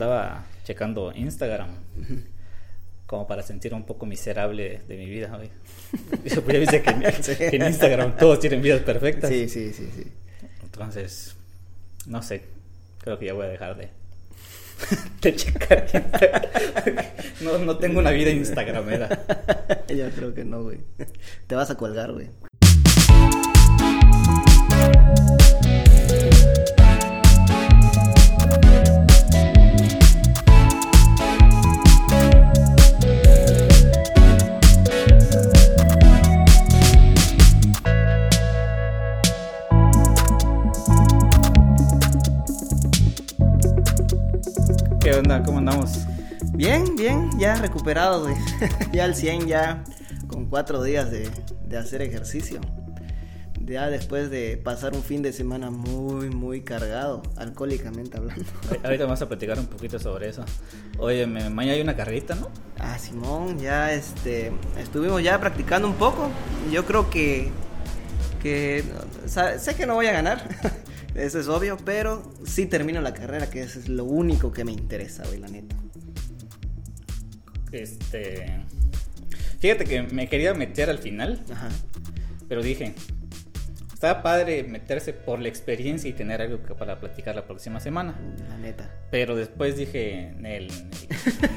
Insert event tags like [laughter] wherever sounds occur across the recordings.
andaba checando Instagram como para sentir un poco miserable de mi vida hoy. [laughs] ya viste que, [laughs] que en Instagram todos tienen vidas perfectas. Sí, sí, sí, sí. Entonces, no sé, creo que ya voy a dejar de, [laughs] de checar. no, no tengo una vida instagramera. Yo creo que no, güey. Te vas a colgar, güey. Bien, bien, ya recuperado, güey. [laughs] ya al 100, ya con cuatro días de, de hacer ejercicio. Ya después de pasar un fin de semana muy, muy cargado, alcohólicamente hablando. Ahorita vamos a platicar un poquito sobre eso. Oye, me- mañana hay una carrerita, ¿no? Ah, Simón, ya este, estuvimos ya practicando un poco. Yo creo que, que o sea, sé que no voy a ganar, [laughs] eso es obvio, pero sí termino la carrera, que eso es lo único que me interesa, güey, la neta. Este. Fíjate que me quería meter al final, Ajá. pero dije. Estaba padre meterse por la experiencia y tener algo que- para platicar la próxima semana. La neta. Pero después dije, Nel,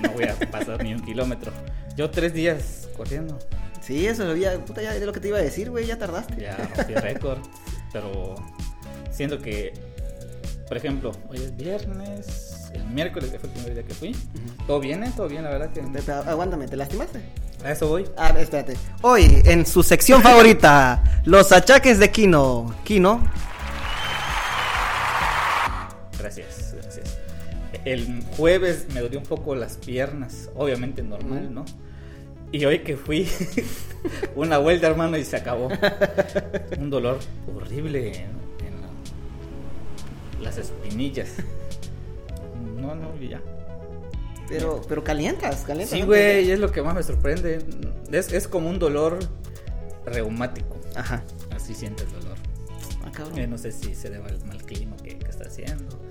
no voy a pasar ni un kilómetro. Yo tres días corriendo. Sí, eso lo ya, puta, ya de lo que te iba a decir, güey, ya tardaste. Ya rompí récord. Pero siento que, por ejemplo, hoy es viernes. El miércoles que fue el primer día que fui. Todo bien, ¿eh? Todo bien, la verdad que. Aguántame, ¿te lastimaste? A eso voy. Ah, espérate. Hoy, en su sección favorita, [laughs] los achaques de Kino. Kino. Gracias, gracias. El jueves me dolió un poco las piernas, obviamente normal. ¿no? Y hoy que fui [laughs] una vuelta, hermano, y se acabó. Un dolor horrible en, en la- las espinillas. No, no, y ya. Pero, pero calientas, calientas. Sí, güey, es lo que más me sorprende. Es, es como un dolor reumático. Ajá. Así siente el dolor. Ah, cabrón. Eh, no sé si se debe al mal clima que, que está haciendo.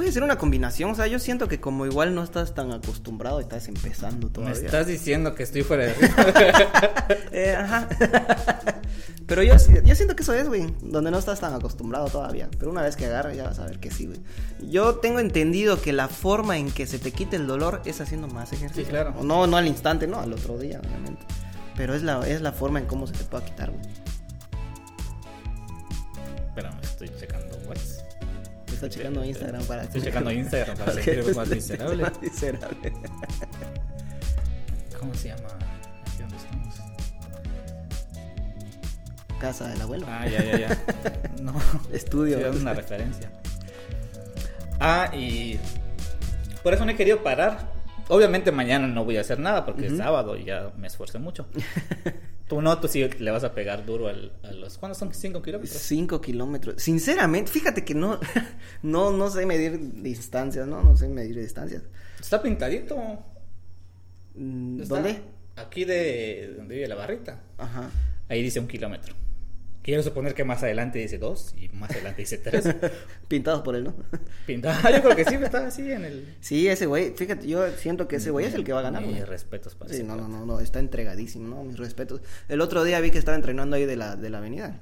Puede ser una combinación, o sea, yo siento que como igual no estás tan acostumbrado, estás empezando Me todavía. estás diciendo que estoy fuera de. [laughs] Eh, ajá. [laughs] Pero yo, yo siento que eso es, güey, donde no estás tan acostumbrado todavía. Pero una vez que agarras ya vas a ver que sí, güey. Yo tengo entendido que la forma en que se te quite el dolor es haciendo más ejercicio. Sí, claro. No, no al instante, no, al otro día, obviamente. Pero es la, es la forma en cómo se te puede quitar, güey. Está checando Instagram para Estoy checando Instagram para [laughs] sentirme más miserable. Más miserable. ¿Cómo se llama? Aquí donde estamos. Casa del abuelo. Ah, ya, ya, ya. [laughs] No. Estudio. Dando una referencia. Ah, y por eso no he querido parar. Obviamente mañana no voy a hacer nada porque es sábado y ya me esfuercé mucho. [laughs] Tú no, tú sí le vas a pegar duro al- a los... ¿Cuántos son? ¿5 kilómetros? 5 kilómetros. Sinceramente, fíjate que no, [laughs] no, no sé medir distancias, ¿no? No sé medir distancias. Está pintadito. Mm, Está ¿Dónde? Aquí de donde vive la barrita. Ajá. Ahí dice un kilómetro. Quiero suponer que más adelante dice dos y más adelante dice tres. [laughs] Pintados por él, ¿no? Pintada, yo creo que sí, está así en el. Sí, ese güey, fíjate, yo siento que ese güey es el que va a ganar, Mis respetos para Sí, no, no, no, no, está entregadísimo, ¿no? Mis respetos. El otro día vi que estaba entrenando ahí de la, de la avenida.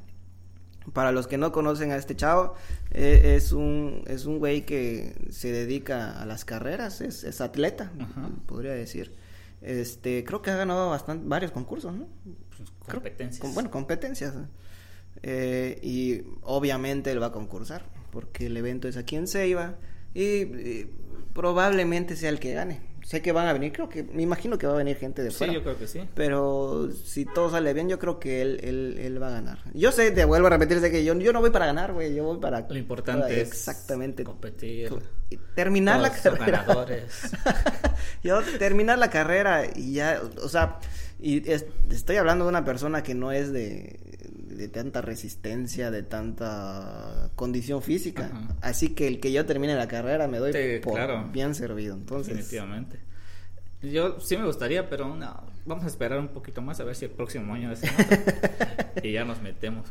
Para los que no conocen a este chavo, eh, es un es un güey que se dedica a las carreras, es, es atleta, Ajá. podría decir. Este, creo que ha ganado bastante, varios concursos, ¿no? Pues, Creo- competencias. con- bueno, competencias. Eh, y obviamente él va a concursar, porque el evento es aquí en Ceiba y, y probablemente sea el que gane. Sé que van a venir, creo que, me imagino que va a venir gente de Sí, fuera. yo creo que sí. Pero si todo sale bien, yo creo que él, él, él va a ganar. Yo sé, te vuelvo a repetir, sé que yo, yo no voy para ganar, güey, yo voy para... Lo importante para- es Exactamente. competir. Terminar la carrera. ganadores. [laughs] Yo terminar la carrera y ya, o sea, y es- estoy hablando de una persona que no es de, de tanta resistencia, de tanta condición física. Así que el que yo termine la carrera me doy Sí, por claro. bien servido. Entonces, Definitivamente. Yo sí me gustaría, pero no. Vamos a esperar un poquito más a ver si el próximo año hacemos [laughs] y ya nos metemos.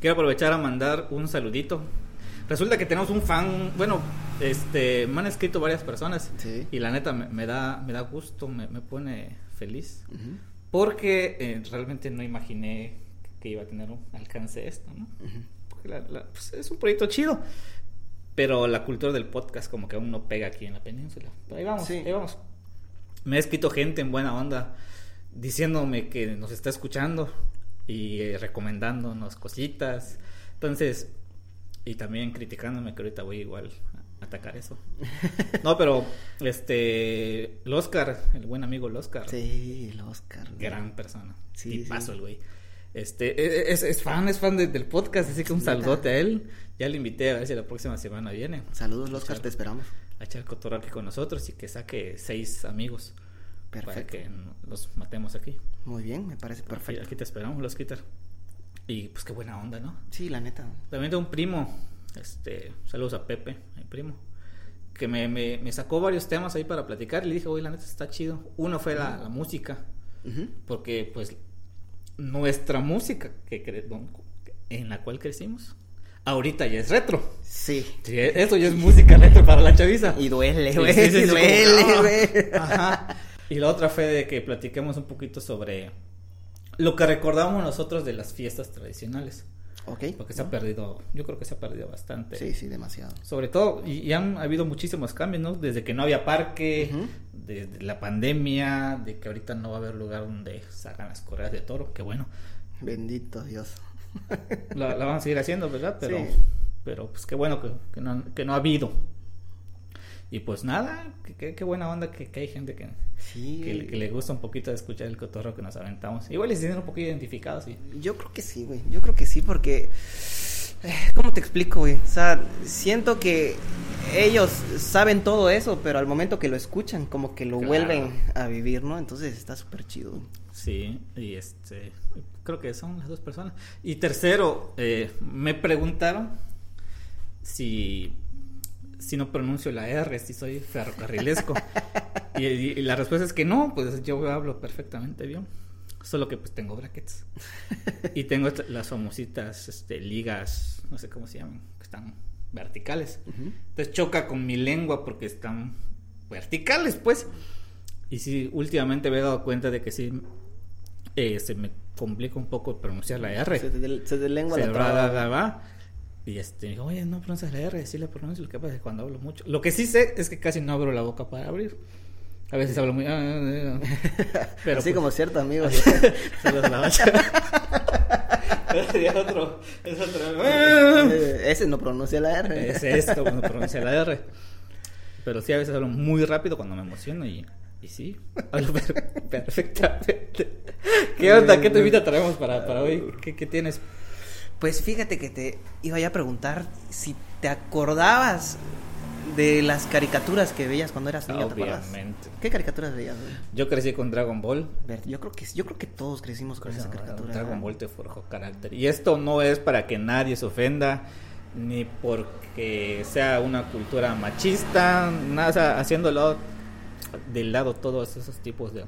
Quiero aprovechar a mandar un saludito. Resulta que tenemos un fan, bueno, este, me han escrito varias personas Sí. y la neta me, me da, me da gusto, me, me pone feliz. Ujú, Porque eh, realmente no imaginé que iba a tener un alcance esto, ¿no? ujú. Porque la- la- pues, es un proyecto chido. Pero la cultura del podcast como que aún no pega aquí en la península. Pero ahí vamos, Sí. ahí vamos. Me ha escrito gente en buena onda diciéndome que nos está escuchando y eh, recomendándonos cositas. Entonces, y también criticándome que ahorita voy igual a atacar eso. [laughs] No, pero este, el Oscar, el buen amigo el Oscar, Sí, el Oscar. güey. gran persona. Sí, Tipazo sí. el güey. Este, es, es fan, es fan de- del podcast, así que un saludote a él. Ya le invité a ver si la próxima semana viene Saludos, Oscar, te esperamos. a echar cotorro aquí con nosotros y que saque seis amigos para Perfecto. que n- los matemos aquí. Muy bien, me parece Aquí, perfecto. aquí te esperamos, los quitar. Y pues qué buena onda, ¿no? Sí, la neta. También tengo un primo, este, saludos a Pepe, mi primo, que me, me, me sacó varios temas ahí para platicar y le dije, oye, la neta está chido. Uno fue la, la música, Ujú. porque pues nuestra música que cre- en la cual crecimos, ahorita ya es retro. Sí. Sí, eso ya es música retro para la chaviza. Y duele, güey. sí, sí, sí, duele, como- güey. Ajá. Y la otra fue de que platiquemos un poquito sobre lo que recordamos nosotros de las fiestas tradicionales. Ok. Porque se ha perdido, yo creo que se ha perdido bastante. Sí, sí, demasiado. Sobre todo, y, y han habido muchísimos cambios, ¿no? Desde que no había parque, Ujú. desde la pandemia, de que ahorita no va a haber lugar donde sacan las correas de toro, que bueno, Bendito Dios. la, la van a seguir haciendo, ¿verdad? [laughs] Pero, Sí. pero pues qué bueno que, que no, que no ha habido. Y pues nada, qué buena onda que, que hay gente que, Sí. que, le- que le gusta un poquito escuchar el cotorro que nos aventamos. Igual les sienten un poquito identificados, sí. Yo creo que sí, güey. Yo creo que sí, porque. eh, ¿Cómo te explico, güey? O sea, siento que ellos saben todo eso, pero al momento que lo escuchan, como que lo Claro. vuelven a vivir, ¿no? Entonces está súper chido. Sí, y este, creo que son las dos personas. Y tercero, eh, me preguntaron si, si no pronuncio la R, si soy ferrocarrilesco. [laughs] y, la respuesta es que no, pues yo hablo perfectamente bien. Solo que pues tengo brackets. [laughs] y tengo las famositas este, ligas, no sé cómo se llaman, que están verticales. Entonces choca con mi lengua porque están verticales, pues. Y sí, últimamente me he dado cuenta de que sí eh, se me complica un poco pronunciar la R. Se te, se te lengua Se la traba. Y este, me dijo, oye, no pronuncias la R, sí la pronuncio, lo que pasa es que cuando hablo mucho. Lo que sí sé es que casi no abro la boca para abrir. A veces hablo muy. ah, ah, ah. [laughs] Pero Así pues, como cierto amigo. saludos [laughs] a la [laughs] sería otro. Es otro. Eh, Ese no pronuncia la R. Es esto cuando pronuncia la R. Pero sí, a veces hablo muy rápido cuando me emociono y, y sí, hablo per- perfectamente. ¿Qué onda? ¿Qué te traemos para, para hoy? ¿Qué, qué tienes? Pues fíjate que te iba a preguntar si te acordabas de las caricaturas que veías cuando eras niño. Obviamente. ¿Qué caricaturas veías? güey? Yo crecí con Dragon Ball. Yo creo que yo creo que todos crecimos con esa caricatura. Dragon Ball te forjó carácter. Y esto no es para que nadie se ofenda, ni porque sea una cultura machista, nada, o sea, haciéndolo de lado todos esos tipos de,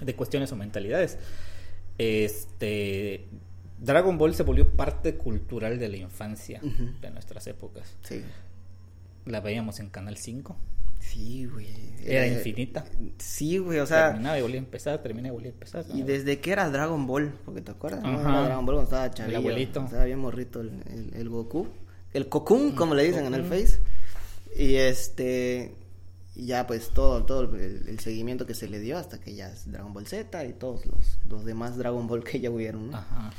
de cuestiones o mentalidades. Este Dragon Ball se volvió parte cultural de la infancia de nuestras épocas. Sí. La veíamos en Canal 5. Sí, güey. Era Eh, infinita. Sí, güey, o sea, terminaba y volvía a empezar, terminaba y volvía a empezar. y desde que era Dragon Ball, porque te acuerdas, ¿no? Era Dragon Ball cuando estaba chavillo, abuelito. estaba bien morrito el, el, el Goku, el Cocoon, como le dicen en el. Face. Y este y ya pues todo todo el, el seguimiento que se le dio hasta que ya es Dragon Ball Z y todos los, los demás Dragon Ball que ya hubieron, ¿no? Ajá.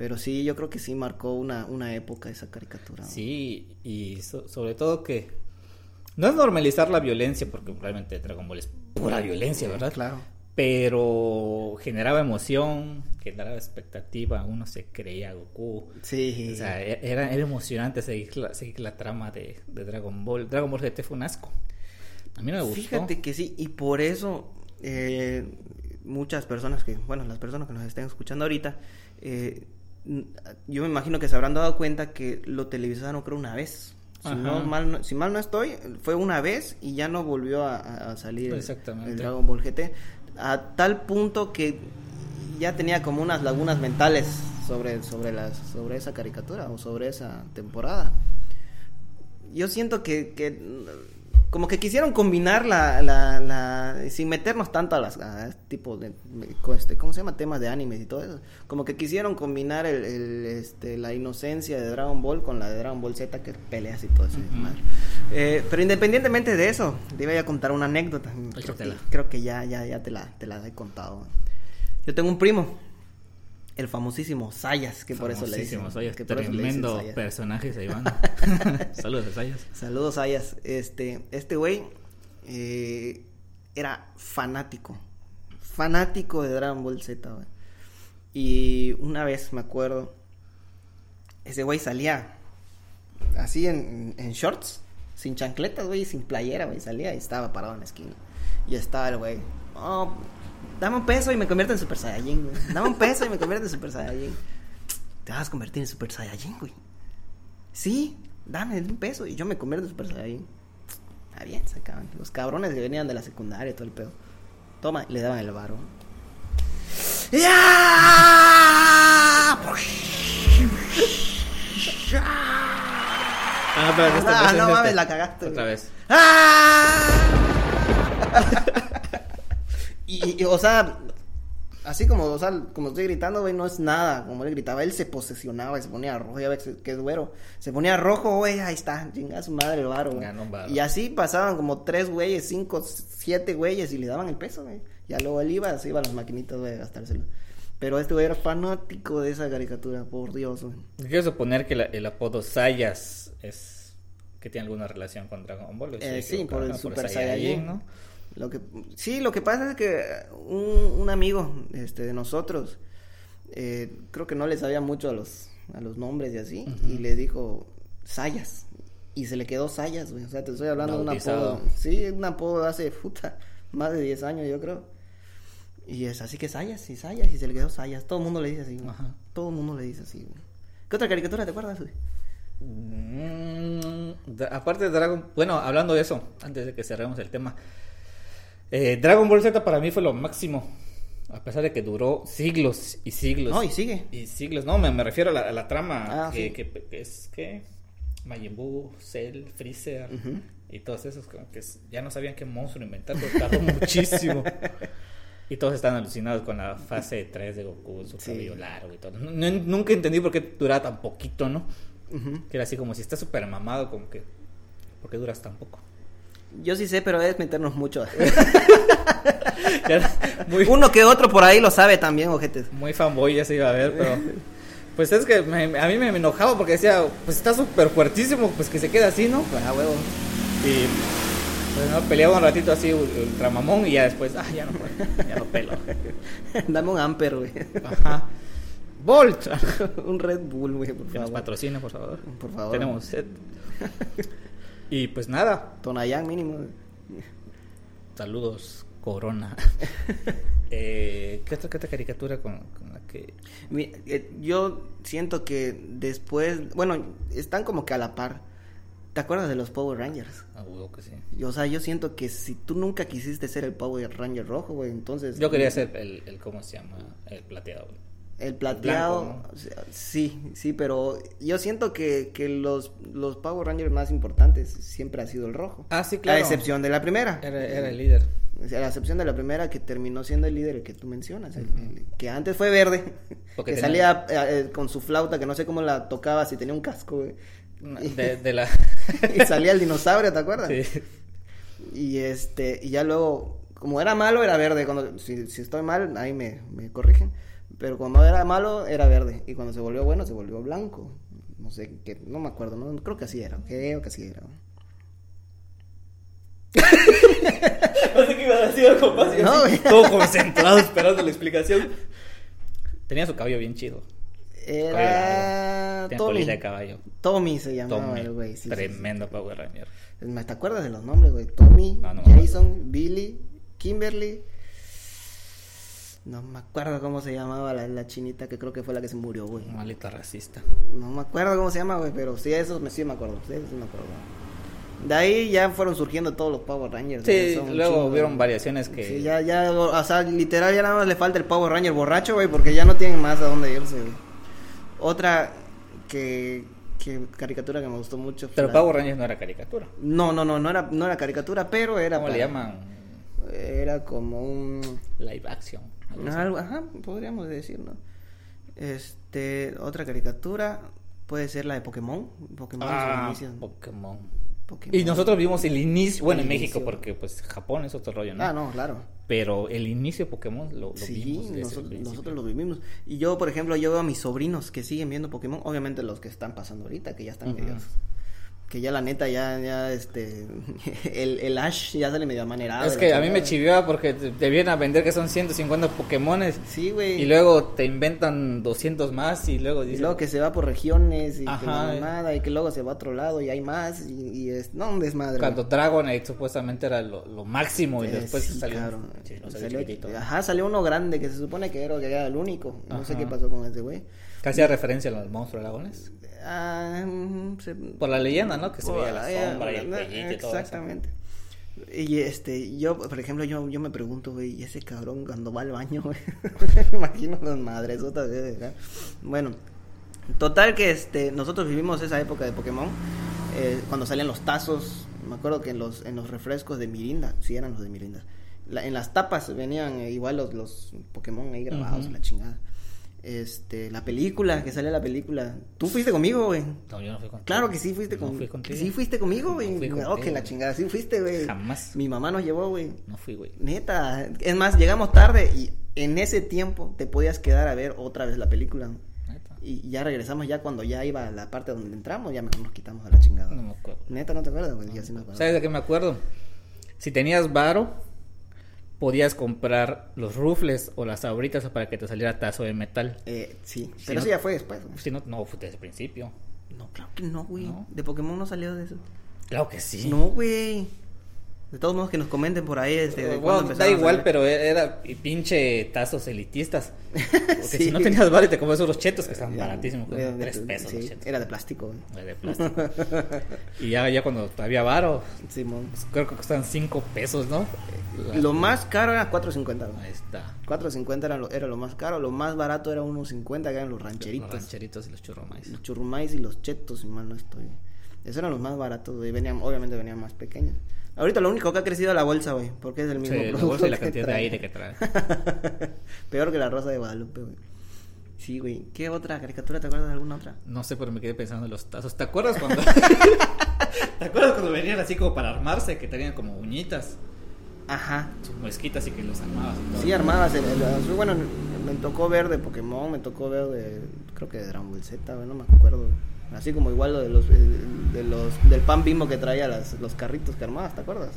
Pero sí, yo creo que sí marcó una, una época esa caricatura. ¿no? Sí, y so- sobre todo que no es normalizar la violencia, porque realmente Dragon Ball es pura violencia, ¿verdad? Claro. Pero generaba emoción, generaba expectativa, uno se creía Goku. Sí. O sea, e- era, era emocionante seguir la, seguir la trama de, de Dragon Ball. Dragon Ball GT fue un asco. A mí no me gustó. Fíjate que sí, y por eso eh, muchas personas que, bueno, las personas que nos estén escuchando ahorita, eh, yo me imagino que se habrán dado cuenta que lo televisaron creo una vez. Si, no, mal, no- si mal no estoy, fue una vez y ya no volvió a, salir el- Exactamente. el Dragon Ball GT. A tal punto que ya tenía como unas lagunas mentales sobre, sobre, las, sobre esa caricatura o sobre esa temporada. yo siento que, que como que quisieron combinar la, la, la sin meternos tanto a las a este tipo de este, ¿cómo se llama? temas de animes y todo eso. Como que quisieron combinar el, el, este, la inocencia de Dragon Ball con la de Dragon Ball Z que peleas y todo eso. eh, pero independientemente de eso, te iba a contar una anécdota. Creo, creo que ya, ya, ya te la, te la he contado. Yo tengo un primo el famosísimo Sayas, que por eso le dicen. Sayas, que tremendo personaje se iban. [laughs] Saludos Sayas. Saludos Sayas. Este, este güey eh, era fanático, fanático de Dragon Ball Z, güey. Y una vez me acuerdo, ese güey salía así en, en shorts, sin chancletas, güey, sin playera, güey, salía y estaba parado en la esquina. Y estaba el güey, oh, Dame un peso y me convierto en Super Saiyajin, güey. Dame un peso y me convierto en Super Saiyajin. Te vas a convertir en Super Saiyajin, güey. Sí, dame un peso y yo me convierto en Super Saiyajin. Está bien, sacaban. Los cabrones que venían de la secundaria y todo el pedo. Toma, le daban el varo. ¡Ya! Ah, pero ah, no mames, la cagaste. Otra vez. ¡Ah! Y, o sea, así como, o sea, como estoy gritando, güey, no es nada. Como él gritaba, él se posesionaba y se ponía rojo, ya ves que es güero. Se ponía rojo, güey, ahí está, chinga su madre el varo, Y así pasaban como tres güeyes, cinco, siete güeyes y le daban el peso, güey. Ya luego él iba, se iba a las maquinitas, güey, a gastárselo. Pero este güey era fanático de esa caricatura, por Dios, güey. Quiero suponer que el apodo Sayas es que tiene alguna relación con Dragon Ball. Eh, sí, por el Super Saiyajin, ¿no? Lo que, sí, lo que pasa es que un, un amigo este, de nosotros, eh, creo que no le sabía mucho a los, a los nombres y así, y le dijo Sayas. Y se le quedó Sayas, güey. O sea, te estoy hablando de un apodo. Sí, un apodo hace puta, más de 10 años, yo creo. Y es así que Sayas y Sayas, y se le quedó Sayas. Todo el mundo le dice así, Todo el mundo le dice así, güey. ¿Qué otra caricatura te acuerdas, güey? Mm, aparte de Dragon, bueno, hablando de eso, antes de que cerremos el tema, eh, Dragon Ball Z para mí fue lo máximo. A pesar de que duró siglos y siglos. No, y sigue. Y siglos. No, me, refiero a la, trama ah, que, que, es que Majin Buu, Cell, Freezer y todos esos como que ya no sabían qué monstruo inventar, tardó [laughs] muchísimo. Y todos están alucinados con la fase 3 de Goku, su cabello largo y todo. nunca entendí por qué duraba tan poquito, ¿no? Que era así como si estás súper mamado, como que... ¿Por qué duras tan poco? Yo sí sé, pero es meternos mucho. [laughs] Uno que otro por ahí lo sabe también, ojetes. Muy fanboy ya se iba a ver, pero... Pues es que a mí me enojaba porque decía, pues está súper fuertísimo, pues que se quede así, ¿no? Pues a huevo. Y pues no, peleaba un ratito así ultramamón y ya después, ah, ya no ya no pelo. [laughs] Dame un amper, güey. Ajá. Volt. [laughs] un Red Bull, güey, por favor. nos patrocina, por favor. Por favor. Tenemos set. Y pues nada. Tonayán mínimo. Saludos, Corona. [laughs] eh, ¿qué, otra, caricatura con, la que...? Eh, yo siento que después... Bueno, están como que a la par. ¿Te acuerdas de los Power Rangers? Ah, que sí. o sea, yo siento que si tú nunca quisiste ser el Power Ranger rojo, güey, entonces... Yo quería ser el, el ¿cómo se llama? El plateado, el plateado, sí, sí, pero yo siento que, que los, los Power Rangers más importantes siempre ha sido el rojo. Ah, sí, claro. A excepción de la primera. Era, el líder. A la excepción de la primera que terminó siendo el líder que tú mencionas, que antes fue verde, que salía eh, eh, con su flauta, que no sé cómo la tocaba, si tenía un casco, De, [laughs] la... y salía el dinosaurio, ¿te acuerdas? Sí. Y este, y ya luego, como era malo, era verde. Cuando, si, si estoy mal, ahí me, me corrigen pero cuando era malo, era verde. Y cuando se volvió bueno, se volvió blanco. No sé, qué, no me acuerdo, no, creo que así era. Creo que así era. no sé qué iba a decir, compa. No, todo concentrado esperando la explicación. Tenía su cabello bien chido. Era Tommy. de caballo. Tommy se llamaba el güey. Tremendo Power Ranger. ¿Te acuerdas de los nombres, güey? Tommy, Jason, Billy, Kimberly. No me acuerdo cómo se llamaba la, chinita que creo que fue la que se murió, güey. Malita racista. No me acuerdo cómo se llama, güey, pero sí, eso me, sí me acuerdo. Sí, sí me acuerdo. De ahí ya fueron surgiendo todos los Power Rangers. Sí, luego hubieron variaciones que... Sí, ya, ya, o sea, literal ya nada más le falta el Power Ranger borracho, güey, porque ya no tienen más a dónde irse, güey. Otra que, que caricatura que me gustó mucho. Pero la- Power Rangers no era caricatura. No, no, no, no era, no era caricatura, pero era. ¿Cómo le llaman? Era como un. Live action. Algo ajá, podríamos decir, ¿no? Este, otra caricatura puede ser la de Pokémon. Pokémon es Ah, inicio. Pokémon. Pokémon. Y nosotros vimos el inicio, bueno, El en México, porque pues Japón es otro rollo, ¿no? Ah, no, claro. Pero el inicio de Pokémon lo, lo sí, vimos nosotros, nosotros lo vivimos. Y yo, por ejemplo, yo veo a mis sobrinos que siguen viendo Pokémon. Obviamente los que están pasando ahorita, que ya están Ujú. medios. Que ya la neta, ya, ya, este. [laughs] El, el Ash ya sale medio amanerado. Es y que a mí me chiviaba porque te, te vienen a vender que son 150 Pokémones Sí, güey. y luego te inventan 200 más y luego Y dicen... luego que se va por regiones y que la eh. mamada, y que luego se va a otro lado y hay más y, y es no un desmadre. Cuando Dragonite supuestamente era lo, lo máximo y Eh, después sí, salió... cabrón. Sí, no salió ajá, salió uno grande que se supone que era, que era el único. No sé qué pasó con ese güey. Que hacía referencia a los monstruos dragones. Mm, se- Por la leyenda, ¿no? Que se veía la sombra y el y todo eso. Exactamente. Y este, yo, por ejemplo, yo, yo me pregunto, güey, ¿y ese cabrón cuando va al baño, güey? [laughs] me imagino las madres otra vez, ¿verdad? Bueno, total que este, nosotros vivimos esa época de Pokémon, eh, cuando salían los tazos, me acuerdo que en los, en los refrescos de Mirinda, sí eran los de Mirinda, la- en las tapas venían eh, igual los, los Pokémon ahí grabados, Ujú. la chingada. Este, la película, que sale la película. Tú fuiste conmigo, güey. No, yo no fui contigo. Claro que sí fuiste No con- fui contigo. Sí fuiste conmigo, güey. No fui No, que la chingada, sí fuiste, güey. Jamás. Mi mamá nos llevó, güey. No fui, güey. Neta. Es más, llegamos tarde y en ese tiempo te podías quedar a ver otra vez la película. Neta. Y ya regresamos ya cuando ya iba a la parte donde entramos, ya mejor nos quitamos a la chingada. No me acuerdo. Neta, ¿no te acuerdas, güey? Yo sí. ¿Sabes de qué me acuerdo? Si tenías varo, podías comprar los rufles o las abritas para que te saliera tazo de metal. Eh, sí, pero no- eso ya fue después. güey. Si no, no fue desde el principio. No, claro que no, güey. ¿No? De Pokémon no salió de eso. Claro que sí. No, güey. De todos modos que nos comenten por ahí este, de Bueno, da igual, pero era pinche tazos elitistas. [laughs] Porque Sí. si no tenías y te comes unos chetos que Ya, baratísimos, era son de- tres pesos sí, los chetos. Era de plástico. Era de plástico. [laughs] y ya, ya cuando había varo, Simón. pues, creo que costaban cinco pesos, ¿no? Lo más caro era 4.50. güey. Ahí está. 4.50 era lo, era lo más caro. Lo más barato era 1.50 que eran los rancheritos. Los rancheritos y los churromais. Los churrumais y los chetos, si mal no estoy. Esos eran los más baratos, güey. Venían, obviamente venían más pequeños. Ahorita lo único que ha crecido es la bolsa, güey. Porque es el mismo Sí, la producto bolsa y la cantidad de aire que trae. [laughs] Peor que la rosa de Guadalupe, güey. Sí, güey. ¿Qué otra caricatura? ¿Te acuerdas de alguna otra? No sé, pero me quedé pensando en los tazos. ¿Te acuerdas cuando.? [laughs] ¿Te acuerdas cuando venían así como para armarse? Que tenían como uñitas, Ajá. sus muesquitas y que los armabas. y todo? Sí, armadas. el- el- el- bueno, me tocó ver de Pokémon, me tocó ver de. Creo que de Dragon Ball Z, no me acuerdo. Así como igual lo de los, el- de los del pan bimbo que traía las, los carritos que armabas, ¿te acuerdas?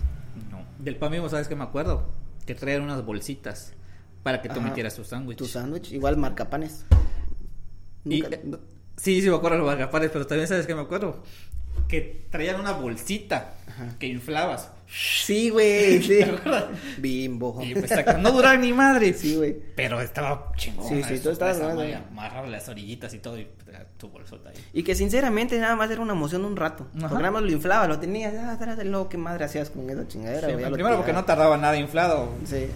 No. Del pan mismo, ¿sabes qué me acuerdo? Que traían unas bolsitas para que tú Ajá. metieras tu sándwich. Tu sándwich, igual marcapanes. Y, Nunca- eh, sí, sí me acuerdo los marcapanes, pero también sabes qué me acuerdo. Que traían una bolsita Ajá. que inflabas. Sí, güey, sí. [laughs] Bimbo. Y pues no duraba ni madre. Sí, güey. Pero estaba chingón. Sí, sí, tú estabas. Amarrar las orillitas y todo y era tu bolsota ahí. Y que sinceramente nada más era una emoción de un rato. Más lo inflabas, lo tenías, ah, espérate, luego qué madre hacías con esa chingadera. Sí, primero porque no tardaba nada inflado. Sí,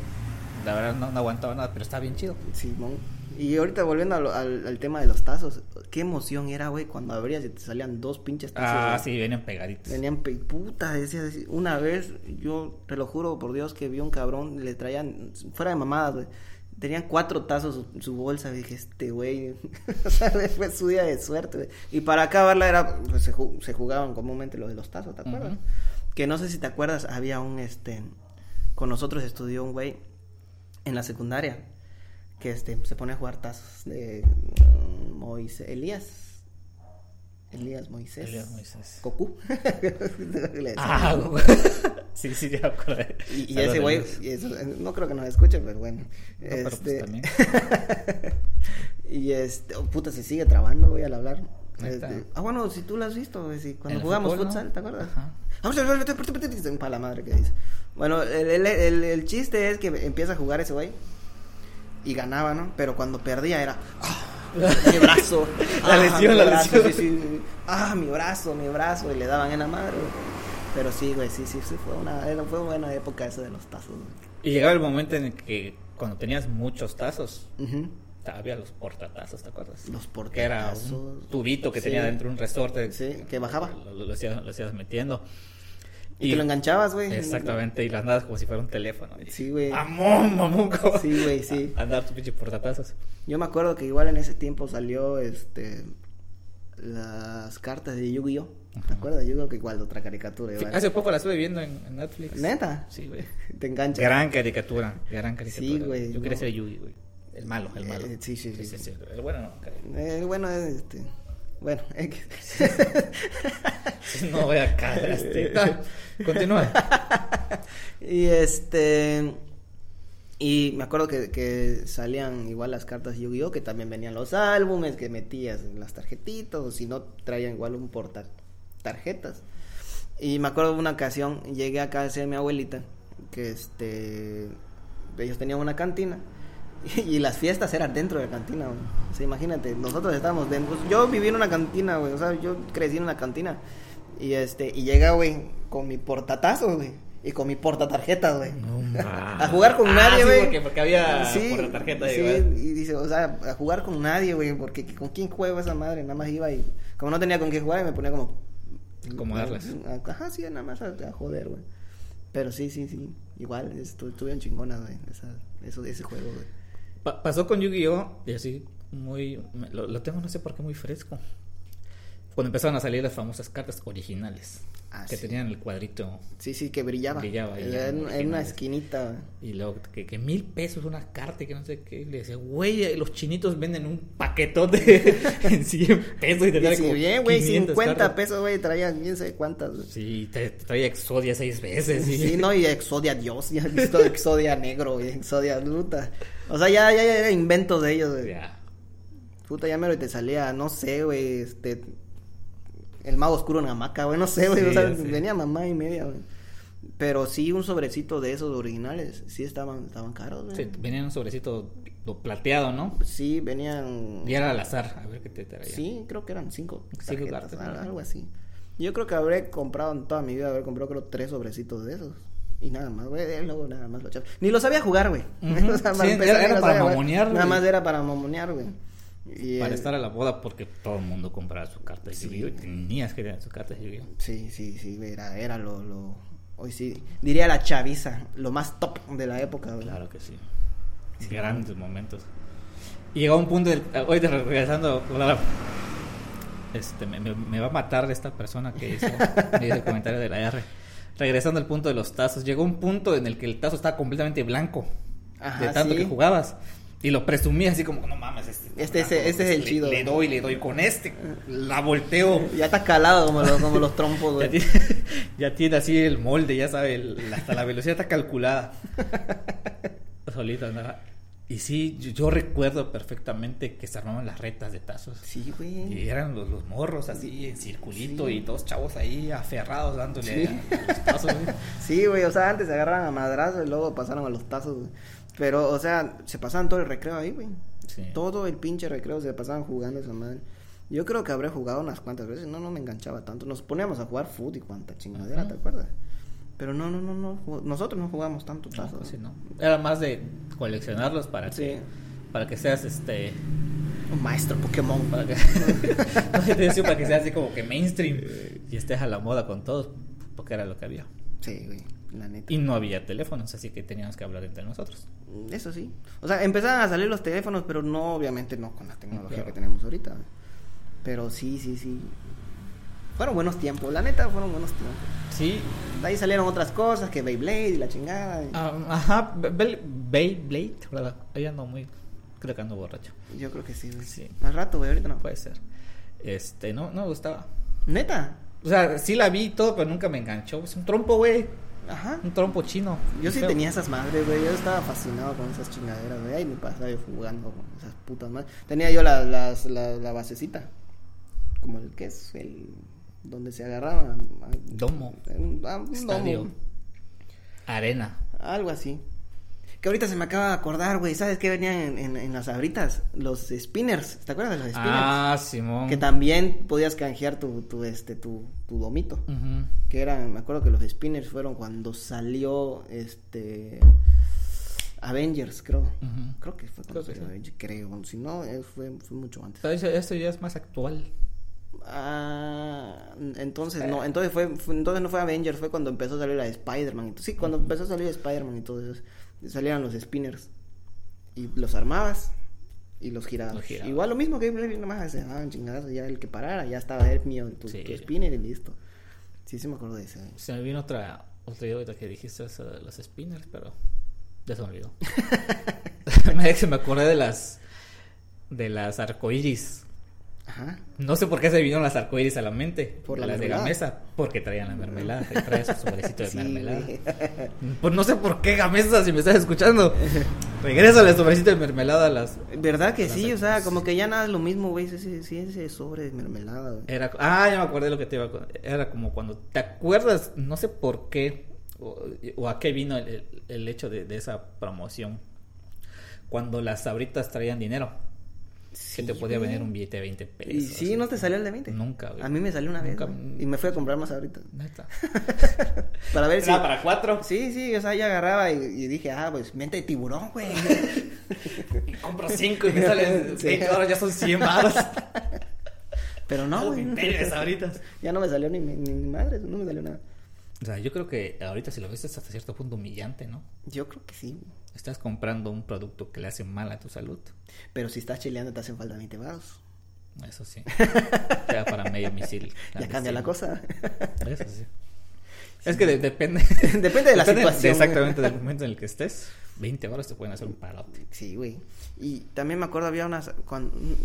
La verdad no, no aguantaba nada, pero está bien chido. Simón. Y ahorita volviendo a lo- al, al tema de los tazos, qué emoción era, güey, cuando abrías y te salían dos pinches tazos. Ah, güey. sí, venían pegaditos. Venían pe- puta, decía, decía, una vez, yo te lo juro por Dios que vi un cabrón, le traían, fuera de mamadas, güey, tenían cuatro tazos su, su bolsa, dije, este güey, [laughs] o sea, [laughs] fue su día de suerte, güey. Y para acabarla era, pues se, ju- se jugaban comúnmente lo de los tazos, ¿te acuerdas? Ujú. Que no sé si te acuerdas, había un, este, con nosotros estudió un güey en la secundaria, que este, se pone a jugar tazos de um, Moisés, Elías. Elías Moisés. Elías Moisés. Goku. Ah, sí, sí, ya me acordé. y, y ese güey, eh, no creo que nos escuche, pero bueno. No, pero, pues, este, también. y este, oh, puta, se sigue trabando, güey, al hablar. Este, ah, bueno, si tú lo has visto, güey, si cuando jugamos fútbol, ¿no? futsal, ¿te acuerdas? Ajá. Para la madre que dice. Bueno, el, el, el, el chiste es que empieza a jugar ese güey y ganaba, ¿no? Pero cuando perdía era. "Ah, mi [laughs] brazo. La ah, lesión, la brazo, lesión. sí, sí. Ah, mi brazo, mi brazo. Y le daban en la madre, güey. Pero sí, güey, sí, sí, sí. Fue una, fue buena época esa de los tazos, güey. Y llegaba el momento en el que cuando tenías muchos tazos, Ujú. había los portatazos, ¿te acuerdas? Los Que era portatazos. un tubito que Sí. tenía dentro un resorte. Sí, que bajaba. Lo, lo, lo hacías, lo hacías metiendo. Y, te lo enganchabas, güey. Exactamente, y lo andabas como si fuera un teléfono. Y- Sí, güey. ¡Mamón, mamón! como- Sí, güey, sí. Andar tu pinche portatazos. Yo me acuerdo que igual en ese tiempo salió este las cartas de Yu-Gi-Oh. ¿Te acuerdas de Yu-Gi-Oh? Que igual otra caricatura. Sí, Igual. hace poco la estuve viendo en, en Netflix. ¿Neta? Sí, güey. Te engancha. Gran caricatura, gran caricatura. Sí, güey, Yo quería no. ser Yugi, güey. El malo, el malo. Eh, sí, sí, sí. El bueno no. Eh, bueno, este. Bueno. [laughs] No voy a caer. Este. [laughs] Continúa. [laughs] y este. Y me acuerdo que, que salían igual las cartas de Yu-Gi-Oh! que también venían los álbumes, que metías en las tarjetitas, o si no, traían igual un porta tarjetas. Y me acuerdo de una ocasión, llegué acá a decir mi abuelita, que este. Ellos tenían una cantina. [laughs] Y las fiestas eran dentro de la cantina, güey. O sea, imagínate, nosotros estábamos dentro. Yo viví en una cantina, güey. O sea, yo crecí en una cantina. Y este, y llega, güey, con mi portatazo, güey. Y con mi portatarjetas, güey. [laughs] A jugar con Ah, nadie, sí, güey. porque, porque había sí, igual. y dice, o sea, a jugar con nadie, güey, porque con quién juego esa madre, nada más iba y como no tenía con qué jugar, me ponía como Acomodarlas. Ajá, sí, nada más a, a joder, güey. Pero sí, sí, sí, igual estu- estuvieron chingonas, güey, esa, eso ese juego, güey. Pa- pasó con Yu-Gi-Oh! Y así, muy. Lo, lo tengo, no sé por qué, muy fresco. Cuando empezaron a salir las famosas cartas originales. Ah, que sí. tenían el cuadrito. Sí, sí, que brillaba. Brillaba en, en una esquinita, güey. Y luego que, que mil pesos una carta y que no sé qué. Y le decía, güey, los chinitos venden un paquetote [laughs] en 100 pesos y te Y trae si como bien, güey, 500 50 cartas. pesos, güey, traían quién sabe cuántas. Sí, te, te traía Exodia seis veces. Sí, Sí, no, y Exodia Dios, ya he visto Exodia Negro, güey, Exodia Luta. O sea, ya, ya, ya era inventos de ellos, güey. Ya. Puta, ya mero y te salía, no sé, güey, este... El mago oscuro en hamaca, güey, no sé, güey, Sí, o sea, venía mamá y media, güey. Pero sí, un sobrecito de esos originales, sí estaban, estaban caros, güey. Sí, venía en un sobrecito plateado, ¿no? Sí, venían... Y era al azar, a ver qué te traía. Sí, creo que eran cinco. Cinco tarjetas, cartas, algo así. Yo creo que habré comprado en toda mi vida, habré comprado creo tres sobrecitos de esos. Y nada más, güey, luego nada más lo echaba. Ni lo sabía jugar, güey. Ujú. [laughs] O sea, Sí, era- para mamonear, Nada más era para mamonear, güey. Y, Para estar a la boda porque todo el mundo compraba su carta de Sí. Yu-Gi-Oh! y tenías que tener su carta de Yu-Gi-Oh! Sí, sí, sí, era, era lo, lo... Hoy sí, diría la chaviza, lo más top de la época. Claro que sí. Grandes momentos. Y llegó un punto, del, hoy de- regresando, este, me, me- me va a matar esta persona que hizo, [laughs] me hizo el comentario de la R. Regresando al punto de los tazos, llegó un punto en el que el tazo estaba completamente blanco Ajá, de tanto sí. que jugabas. Y lo presumías así como, no mames, este, Este- blanco, este- este es el le- chido. Le doy, le doy con este, la volteo. Ya está calado como, los- como los trompos, [laughs] Ya güey. tiene, [laughs] ya tiene así el molde, ya sabe, el- hasta la velocidad está calculada. [laughs] Solito andaba. Y sí, yo, yo recuerdo perfectamente que se armaban las retas de tazos. Sí, güey. Y eran los, los morros así en circulito Sí. y todos chavos ahí aferrados dándole Sí. a, a los tazos. güey. Sí, güey, o sea, antes se agarraban a madrazos y luego pasaron a los tazos, güey. Pero, o sea, se pasaban todo el recreo ahí, güey. Sí. Todo el pinche recreo se pasaban jugando esa madre. Yo creo que habré jugado unas cuantas veces, no, no me enganchaba tanto. Nos poníamos a jugar fútbol y cuanta chingadera, Ajá. ¿te acuerdas? Pero no, no, no, no, nosotros no jugamos tanto No, tazos. pues sí, no. Era más de coleccionarlos para Sí. que, para que seas este Un maestro Pokémon. para que, [laughs] No, para que seas así como que mainstream y estés a la moda con todos, porque era lo que había. Sí, güey, la neta. Y no había teléfonos, así que teníamos que hablar entre nosotros. Eso sí. O sea, empezaban a salir los teléfonos, pero no, obviamente, no con la tecnología Claro. que tenemos ahorita. Pero sí, sí, sí. Fueron buenos tiempos, la neta, fueron buenos tiempos. Sí, De ahí salieron otras cosas, que Beyblade y la chingada. y- ah, ajá, Bey- Beyblade, ¿verdad? Ahí ando muy, creo que ando borracho. Yo creo que sí, güey. Sí. Más rato, güey, ahorita no. Puede ser. Este, no, no me gustaba. Neta. O sea, sí la vi y todo, pero nunca me enganchó. Es un trompo, güey. Ajá. Un trompo chino. Yo sí Feo. tenía esas madres, güey. Yo estaba fascinado con esas chingaderas, güey. Ahí me pasaba yo jugando con esas putas madres. Tenía yo la, las- la, la basecita. Como el que es el. Donde se agarraba. Domo. un- a un Estadio. domo. Arena. Algo así. Que ahorita se me acaba de acordar, güey. ¿Sabes qué venían en, en, en las abritas? Los spinners. ¿Te acuerdas de los spinners? Ah, Simón. Que también podías canjear tu, tu, este, tu, tu domito. Que eran, me acuerdo que los spinners fueron cuando salió este Avengers, creo. Creo que fue cuando Creo salió sí. Avengers, creo. Si no, eh, fue, fue mucho antes. Pero eso- esto ya es más actual. Ah, entonces no, entonces fue, fue- entonces no fue Avengers, fue cuando empezó a salir la de Spider-Man. Sí, cuando empezó a salir Spider-Man y todo eso, salían los spinners y los armabas y los girabas. Los girabas. Igual lo mismo que nomás se daban chingadas, ya el que parara, ya estaba el mío, tu, Sí. tu spinner y listo. Sí, sí me acuerdo de ese. Se me vino otra, otra idea que dijiste eso de los spinners, pero ya se me olvidó. [laughs] [laughs] me, me acordé de las de las arcoiris. Ajá. No sé por qué se vinieron las arcoiris a la mente. Por la las de. Gamesa. Porque traían la mermelada. Trae su sobrecito de [laughs] Sí, mermelada. güey. Pues no sé por qué Gamesa, si me estás escuchando. [laughs] Regresa el sobrecito de mermelada a las. ¿Verdad que Las sí? O sea, arcoíris. como que ya nada es lo mismo, güey. Sí, sí, ese sobre de mermelada, güey. Era, ah, ya me acordé lo que te iba a contar. Era como cuando. ¿Te acuerdas? No sé por qué. O, o a qué vino el hecho de, de esa promoción. Cuando las sabritas traían dinero. Sí, que te podía güey. venir un billete de 20 pesos. ¿Y sí, no te salió el de 20? Nunca, güey. A mí me salió una vez. Nunca- güey, Y me fui a comprar más ahorita. Neta. [laughs] Para ver si. Era para cuatro. Sí, sí, o sea, yo agarraba y, y dije, ah, pues mente de tiburón, güey. [laughs] Y compro cinco y me salen [laughs] Sí. 20 ahora ya son 100 baros. Pero no, güey. sabritas. Ya no me salió ni, ni, ni madre, no me salió nada. O sea, yo creo que ahorita si lo ves es hasta cierto punto humillante, ¿no? Yo creo que sí. Estás comprando un producto que le hace mal a tu salud. Pero si estás chileando te hacen falta 20 baros. Eso sí. [laughs] Ya para medio misil. Ya cambia la cosa. Eso sí. Es que de- depende. [laughs] Depende de la situación, exactamente del momento en el que estés. 20 baros te pueden hacer un parote. Sí, güey. Y también me acuerdo, había una,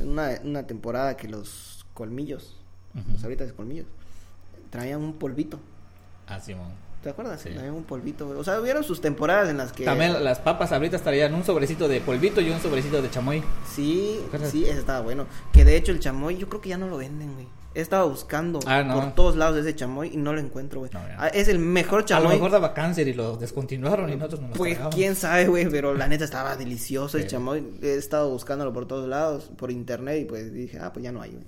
una, una temporada que los colmillos, Ujú. los ahorita de colmillos, traían un polvito. Ah, Simón. ¿Te acuerdas? Sí. Traían un polvito, güey. O sea, hubieron sus temporadas en las que... También las papas ahorita traían un sobrecito de polvito y un sobrecito de chamoy. Sí, sí, ese estaba bueno. Que de hecho el chamoy yo creo que ya no lo venden, güey. He estado buscando Ah, no. por todos lados ese chamoy y no lo encuentro, güey. No. Ah, es el mejor A lo chamoy. mejor daba cáncer y lo descontinuaron y nosotros no nos Pues quién sabe, güey, pero la neta estaba delicioso el chamoy. He estado buscándolo por todos lados, por internet y pues dije, ah, pues ya no hay, güey.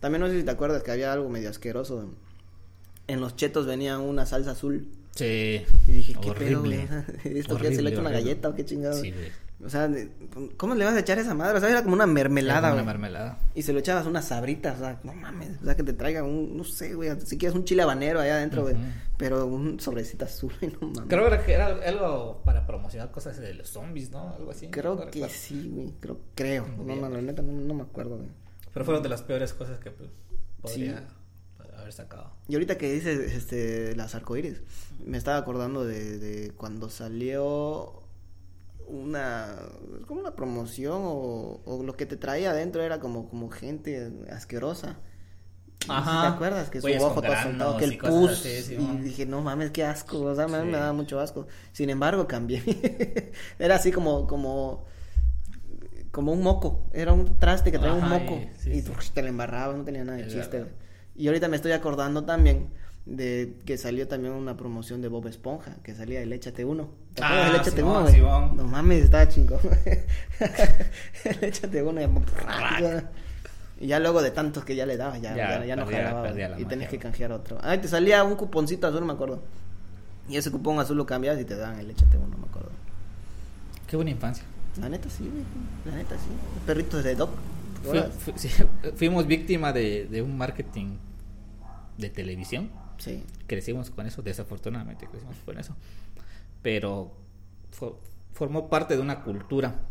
También no sé si te acuerdas que había algo medio asqueroso. En los chetos venía una salsa azul. Sí. Y dije, ¿qué pedo, Horrible. güey? [laughs] ¿Esto qué? ¿Se le Horrible, echa una horrible. galleta o qué chingado? Sí, güey. O sea, ¿cómo le vas a echar esa madre? O sea, era como una mermelada, güey. Una mermelada. Y se lo echabas unas sabritas, o sea, no mames, o sea, que te traigan un, no sé, güey, si quieres un chile habanero allá adentro, güey, pero un sobrecito azul, [laughs] no mames. Creo que era algo para promocionar cosas de los zombies, ¿no? Algo así. Creo no que recuerdo. sí, güey, creo, creo, no, no, la neta, no, no me acuerdo, güey. Pero fueron de las peores cosas que pues, podría Sí. Haber sacado. Y ahorita que dices, este, las arcoíris, me estaba acordando de, de cuando salió una, como una promoción o, o lo que te traía adentro era como, como gente asquerosa. Ajá. ¿Te acuerdas? Que su Güeyes ojo con todo soltado, granos que el pus. así, sí, y dije, no mames, qué asco. O sea, Sí. me daba mucho asco. Sin embargo, cambié. [laughs] era así como, como, como un moco. Era un traste que traía un moco. y- sí, y sí. te lo embarraba, no tenía nada de chiste. verdad. Y ahorita me estoy acordando también de que salió también una promoción de Bob Esponja, que salía el Échate Uno. ¿Te Ah, del Échate Uno? Simón. No mames, estaba chingón. [laughs] el Échate Uno. Y ya luego de tantos que ya le daba, ya, Ya, ya, ya no perdía- jalaba. perdía y tenías que canjear otro. Ay, te salía un cuponcito azul, me acuerdo. Y ese cupón azul lo cambiabas y te daban el Échate Uno, me acuerdo. Qué buena infancia. La neta sí, güey. La neta sí. Perritos de Doc. [laughs] fuimos víctima de, de un marketing de televisión. Sí. Crecimos con eso, desafortunadamente crecimos con eso. Pero fo- formó parte de una cultura,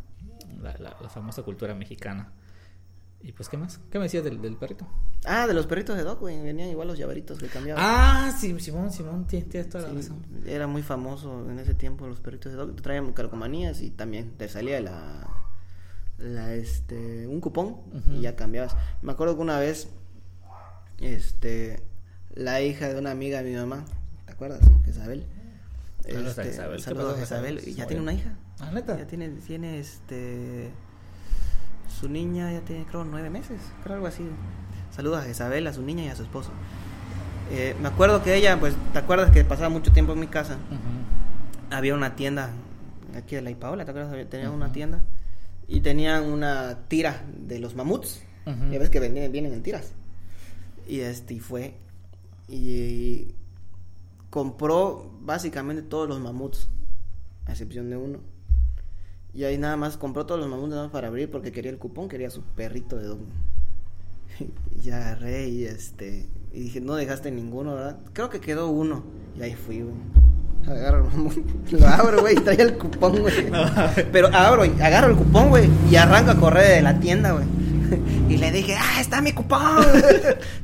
la, la- la famosa cultura mexicana. ¿Y pues qué más? ¿Qué me decías del, del perrito? Ah, de los perritos de Doc, güey. Venían igual los llaveritos que cambiaban. Ah, sí, Simón, Simón, tienes, toda la Sí, razón. era muy famoso en ese tiempo los perritos de Doc. Traían calcomanías y también te salía la, la este, un cupón y ya cambiabas. Me acuerdo que una vez, este, la hija de una amiga de mi mamá, ¿te acuerdas? no? Isabel. Saludos a Isabel. ¿Qué saludos a Isabel. Isabel? Ya tiene una hija. Ah, neta. Ya tiene, tiene este. Su niña ya tiene, creo, nueve meses. Creo algo así. Saludos a Isabel, a su niña y a su esposo. Eh, me acuerdo que ella, pues, ¿te acuerdas que pasaba mucho tiempo en mi casa? Había una tienda aquí de la Ipaola, ¿te acuerdas? Tenían una tienda. Y tenían una tira de los mamuts. Ya ves que vienen, vienen en tiras. Y este fue. Y compró básicamente todos los mamuts, a excepción de uno. Y ahí nada más compró todos los mamuts nada más para abrir porque quería el cupón, quería su perrito de dog. [laughs] Y ya agarré y este. Y dije, no dejaste ninguno, ¿verdad? Creo que quedó uno. Y ahí fui, güey. Agarro, [laughs] lo abro, güey, y traía el cupón, güey. [laughs] Pero abro, agarro el cupón, güey, y arranco a correr de la tienda, güey. [laughs] Y le dije, ah, está mi cupón.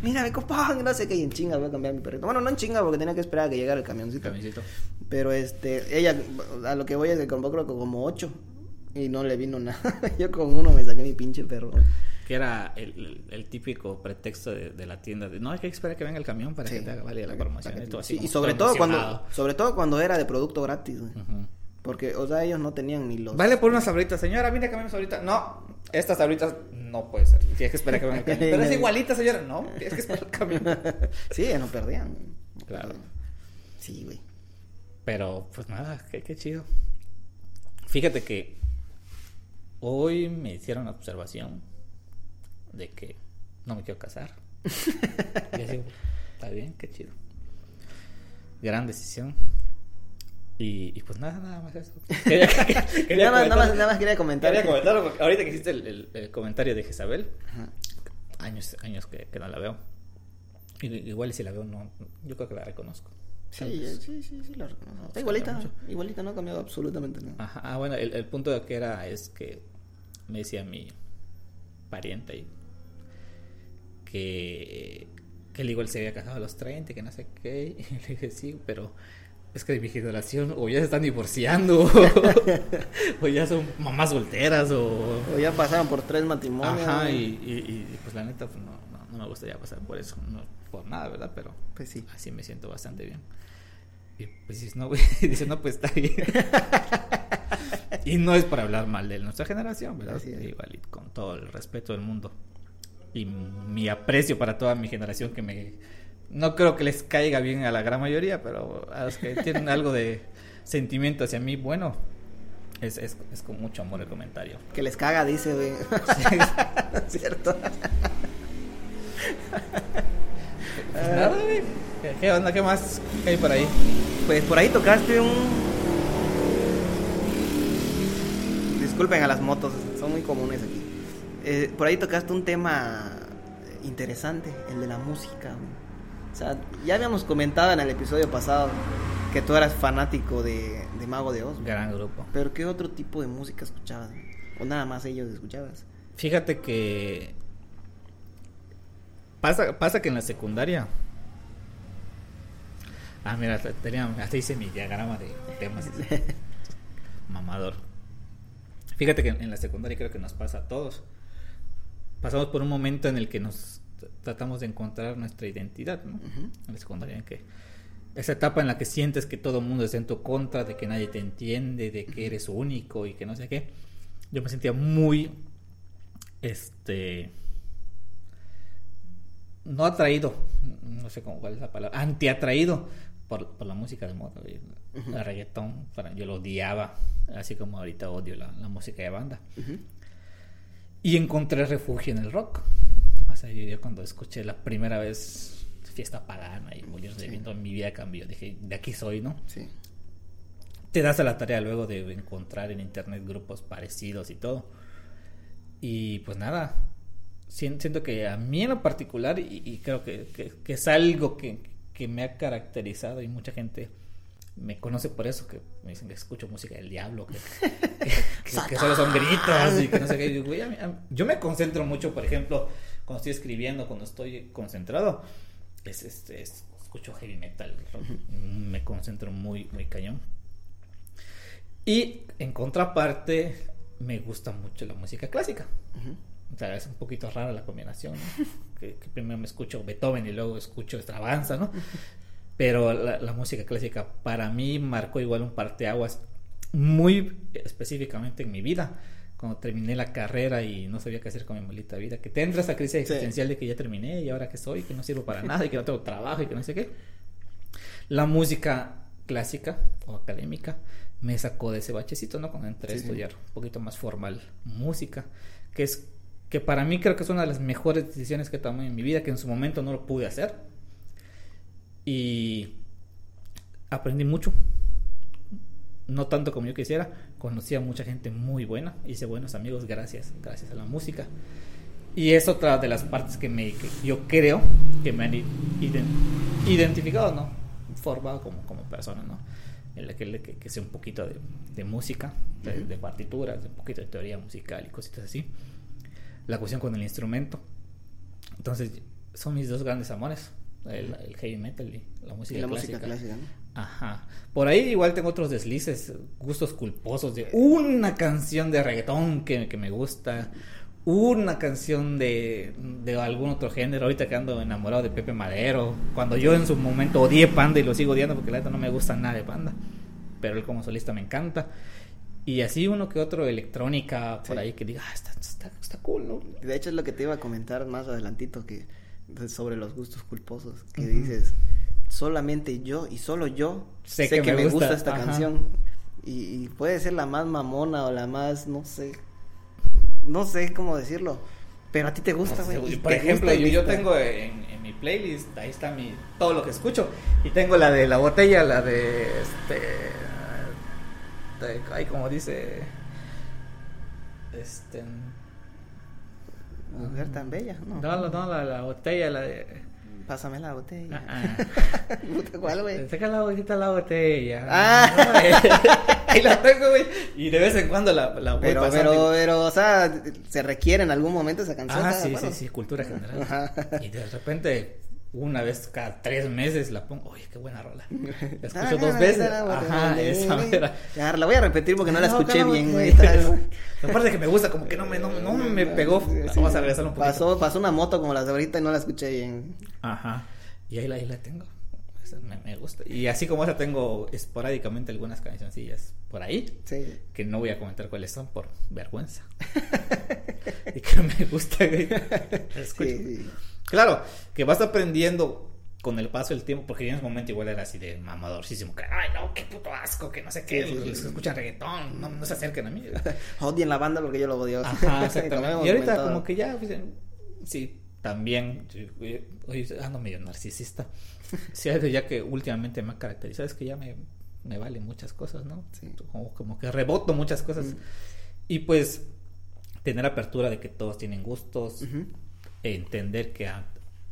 Mira mi cupón. No sé qué, y en chinga voy a cambiar mi perrito. Bueno, no en chinga porque tenía que esperar a que llegara el camioncito. Camioncito. Pero este, ella, a lo que voy es que compró creo que como ocho. Y no le vino nada. Yo con uno me saqué mi pinche perro. Que era el, el- el típico pretexto de, de la tienda de no hay que esperar que venga el camión para Sí. que te haga válida la promoción. Y que- todo así sí, como y sobre todo cuando, sobre todo cuando era de producto gratis, güey. Porque, o sea, ellos no tenían ni los. Vale por unas sabritas, señora, mire cambiamos ahorita. No, estas sabritas no puede ser. Tienes que esperar que venga el camión. Pero es [laughs] igualita, señora. No, tienes que esperar el camión. [laughs] sí, no perdían. Claro. Sí, güey. Pero, pues nada, qué, qué chido. Fíjate que hoy me hicieron la observación de que no me quiero casar. [laughs] y así, está bien, qué chido. Gran decisión. Y, y pues nada, nada más eso. [laughs] Quería, quería nada, más, nada, más, comentar- nada más quería comentar. quería comentarlo porque ahorita que hiciste el, el- el comentario de Jezabel, Ajá. años, años que, que no la veo. Y- Igual y si la veo, no, yo creo que la reconozco. Sí, sí, sí, sí, la reconozco. Está igualita, igualita, no ha cambiado absolutamente nada. Ajá, ah, bueno, el, el punto de que era es que me decía mi pariente ahí que, que él igual se había casado a los 30 y que no sé qué. Y [laughs] le dije, sí, pero es que de mi generación o ya se están divorciando [laughs] o ya son mamás solteras o... O ya pasaron por tres matrimonios. Ajá, y, y- y, pues la neta pues, no, no, no me gustaría pasar por eso, no por nada, ¿verdad? Pero Pues sí. así me siento bastante bien. Y pues dices, no, güey, [laughs] dice, no, pues está bien. y no es para hablar mal de nuestra generación, ¿verdad? Igual, y con todo el respeto del mundo. Y mi aprecio para toda mi generación que me... No creo que les caiga bien a la gran mayoría, pero a los que tienen [laughs] algo de sentimiento hacia mí, bueno, es, es, es con mucho amor el comentario. Que les caga, dice, güey. [laughs] ¿Cierto? Pues nada, güey. ¿Qué, onda? ¿Qué más ¿Qué hay por ahí? Pues por ahí tocaste un. Disculpen a las motos, son muy comunes aquí. Eh, por ahí tocaste un tema interesante, el de la música. güey. O sea, ya habíamos comentado en el episodio pasado que tú eras fanático de, de Mago de Oz. Gran grupo. Pero ¿qué otro tipo de música escuchabas? ¿O nada más ellos escuchabas? Fíjate que pasa, pasa que en la secundaria. Ah, mira, tenía, hasta hice mi diagrama de temas. [laughs] Mamador. Fíjate que en la secundaria creo que nos pasa a todos. Pasamos por un momento en el que nos tratamos de encontrar nuestra identidad, ¿no? Ujú. En la secundaria, en que esa etapa en la que sientes que todo el mundo está en tu contra, de que nadie te entiende, de que eres único y que no sé qué. Yo me sentía muy, este, no atraído, no sé cómo cuál es la palabra, antiatraído por, por la música de moda. Ujú. el reggaetón, yo lo odiaba, así como ahorita odio la, la música de banda. Ujú. Y encontré refugio en el rock. O sea, yo, yo cuando escuché la primera vez Fiesta Pagana y Molinos de Sí. Viento, mi vida cambió. Dije, de aquí soy, ¿no? Sí. Te das a la tarea luego de encontrar en internet grupos parecidos y todo. Y pues nada, sien- siento que a mí en lo particular, y, y creo que, que- que es algo que, que me ha caracterizado y mucha gente me conoce por eso, que me dicen que escucho música del diablo, que, [laughs] que, que- que solo son gritos y que no sé qué. Yo me concentro mucho, por ejemplo, cuando estoy escribiendo, cuando estoy concentrado, es, es- es- escucho heavy metal, rock, me concentro muy, muy cañón. Y en contraparte, me gusta mucho la música clásica. Ujú. O sea, es un poquito rara la combinación, ¿no? [laughs] que, que primero me escucho Beethoven y luego escucho Extravaganza, ¿no? Pero la, la música clásica para mí marcó igual un parteaguas muy específicamente en mi vida. Cuando terminé la carrera y no sabía qué hacer con mi maldita vida, que te entra esa crisis Sí. existencial de que ya terminé y ahora que soy, que no sirvo para nada y que no tengo trabajo y que no sé qué. La música clásica o académica me sacó de ese bachecito, ¿no? Cuando entré a sí. estudiar un poquito más formal música, que es que para mí creo que es una de las mejores decisiones que tomé en mi vida, que en su momento no lo pude hacer. Y aprendí mucho. no tanto como yo quisiera, conocí a mucha gente muy buena, hice buenos amigos gracias, gracias a la música. Y es otra de las partes que, me, que yo creo que me han identificado, ¿no? Formado como, como persona, ¿no? En la que, que, que sé un poquito de, de música, de, partituras, un poquito de teoría musical y cositas así. La cuestión con el instrumento. Entonces, son mis dos grandes amores. El, heavy metal y la música la clásica. música clásica ¿no? Ajá. Por ahí igual tengo otros deslices, gustos culposos de una canción de reggaetón que, que me gusta, una canción de, de, algún otro género. Ahorita que ando enamorado de Pepe Madero. Cuando yo en su momento odié Panda y lo sigo odiando porque la neta no me gusta nada de Panda. Pero él como solista me encanta. Y así uno que otro electrónica por ahí que diga, ah, está, está, está, cool, ¿no? De hecho es lo que te iba a comentar más adelantito que sobre los gustos culposos. Que dices, solamente yo y solo yo sé, que, me gusta, esta canción. Y, y puede ser la más mamona o la más, no sé, no sé cómo decirlo. Pero a ti te gusta, güey. por ejemplo, yo, tengo en, mi playlist, ahí está mi todo lo que escucho. Y tengo la de la botella, la de este. De, ay, como dice. Este. Mujer tan bella, ¿no? No, no, la, la botella, la de. Pásame la botella. Ah, [laughs] ¿Cuál, güey? Saca la botita la botella. Ah. [laughs] Ahí la tengo, güey. Y de vez en cuando la, la voy pero, Pero, pero, o sea, se requiere en algún momento esa canción. Ah, sí, sí, sí, cultura general. Y de repente una vez cada tres meses la pongo. Oye, qué buena rola. [laughs] La escucho dos veces. Ajá, esa era. Ya, la voy a repetir porque no la escuché bien, güey. [laughs] Aparte que me gusta, como que no me, no, no me pegó. Vamos a regresar un poquito. Pasó, pasó una moto como las de ahorita y no la escuché bien. Ajá. Y ahí la, ahí la tengo. Me, me, gusta. Y así como esa tengo esporádicamente algunas cancioncillas por ahí. Sí. Que no voy a comentar cuáles son por vergüenza. [laughs] y que me gusta, güey. Escucho. Sí, Claro, que vas aprendiendo con el paso del tiempo, porque en ese momento igual era así de mamadorcísimo, que ay no, qué puto asco, que no sé qué, los que escuchan reggaetón, no, no, se acerquen a mí. [laughs] Odien la banda porque yo lo odio. Ajá, [laughs] exactamente. y ahorita como que ya, pues, sí, también, hoy ando medio narcisista. [laughs] Sí, ya que últimamente me ha caracterizado, es que ya me, me valen muchas cosas, ¿no? Sí. Como, como, que reboto muchas cosas. Mm. Y pues, tener apertura de que todos tienen gustos entender que a